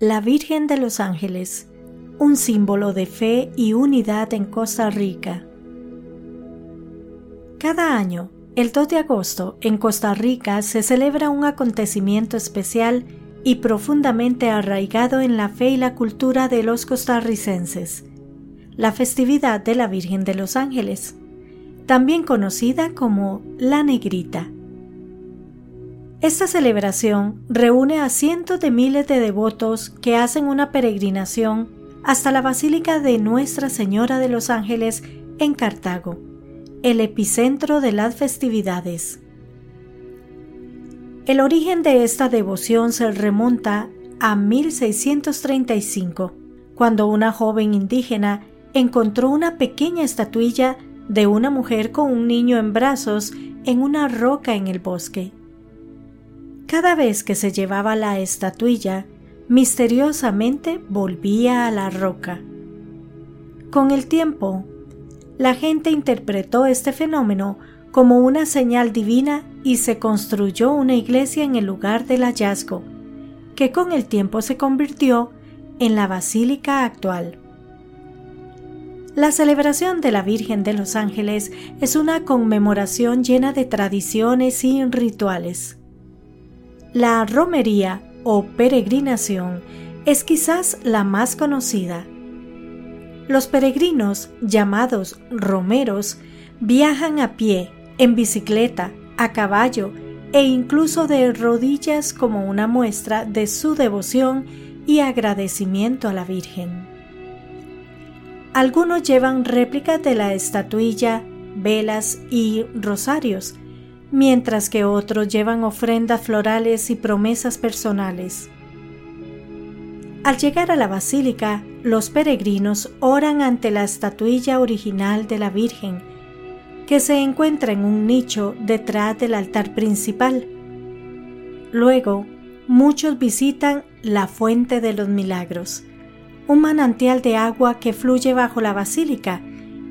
La Virgen de los Ángeles, un símbolo de fe y unidad en Costa Rica. Cada año, el 2 de agosto, en Costa Rica se celebra un acontecimiento especial y profundamente arraigado en la fe y la cultura de los costarricenses, la festividad de la Virgen de los Ángeles, también conocida como la Negrita. Esta celebración reúne a cientos de miles de devotos que hacen una peregrinación hasta la Basílica de Nuestra Señora de los Ángeles en Cartago, el epicentro de las festividades. El origen de esta devoción se remonta a 1635, cuando una joven indígena encontró una pequeña estatuilla de una mujer con un niño en brazos en una roca en el bosque. Cada vez que se llevaba la estatuilla, misteriosamente volvía a la roca. Con el tiempo, la gente interpretó este fenómeno como una señal divina y se construyó una iglesia en el lugar del hallazgo, que con el tiempo se convirtió en la basílica actual. La celebración de la Virgen de los Ángeles es una conmemoración llena de tradiciones y rituales. La romería o peregrinación es quizás la más conocida. Los peregrinos, llamados romeros, viajan a pie, en bicicleta, a caballo e incluso de rodillas como una muestra de su devoción y agradecimiento a la Virgen. Algunos llevan réplicas de la estatuilla, velas y rosarios, mientras que otros llevan ofrendas florales y promesas personales. Al llegar a la basílica, los peregrinos oran ante la estatuilla original de la Virgen, que se encuentra en un nicho detrás del altar principal. Luego, muchos visitan la Fuente de los Milagros, un manantial de agua que fluye bajo la basílica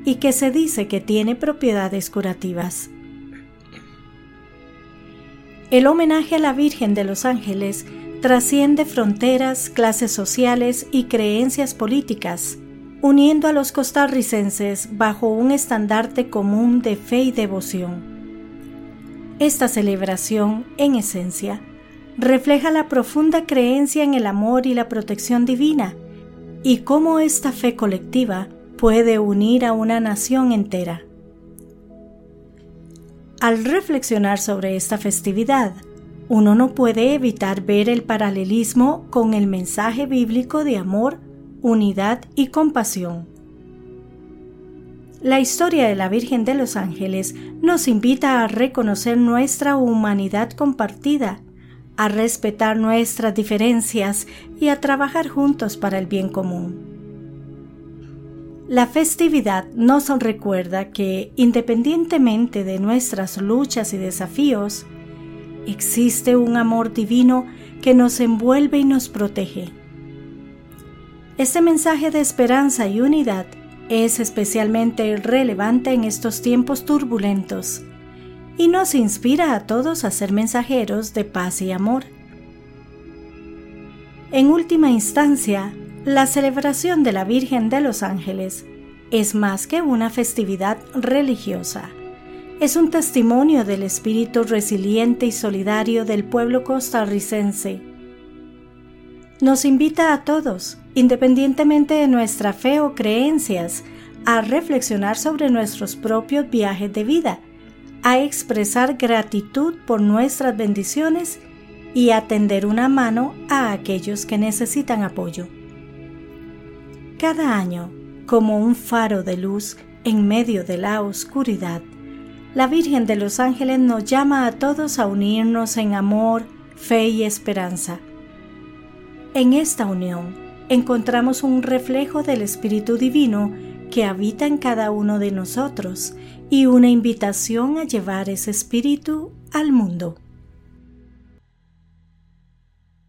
y que se dice que tiene propiedades curativas. El homenaje a la Virgen de los Ángeles trasciende fronteras, clases sociales y creencias políticas, uniendo a los costarricenses bajo un estandarte común de fe y devoción. Esta celebración, en esencia, refleja la profunda creencia en el amor y la protección divina, y cómo esta fe colectiva puede unir a una nación entera. Al reflexionar sobre esta festividad, uno no puede evitar ver el paralelismo con el mensaje bíblico de amor, unidad y compasión. La historia de la Virgen de los Ángeles nos invita a reconocer nuestra humanidad compartida, a respetar nuestras diferencias y a trabajar juntos para el bien común. La festividad nos recuerda que, independientemente de nuestras luchas y desafíos, existe un amor divino que nos envuelve y nos protege. Este mensaje de esperanza y unidad es especialmente relevante en estos tiempos turbulentos y nos inspira a todos a ser mensajeros de paz y amor. En última instancia, la celebración de la Virgen de los Ángeles es más que una festividad religiosa. Es un testimonio del espíritu resiliente y solidario del pueblo costarricense. Nos invita a todos, independientemente de nuestra fe o creencias, a reflexionar sobre nuestros propios viajes de vida, a expresar gratitud por nuestras bendiciones y a tender una mano a aquellos que necesitan apoyo. Cada año, como un faro de luz en medio de la oscuridad, la Virgen de los Ángeles nos llama a todos a unirnos en amor, fe y esperanza. En esta unión encontramos un reflejo del Espíritu Divino que habita en cada uno de nosotros y una invitación a llevar ese espíritu al mundo.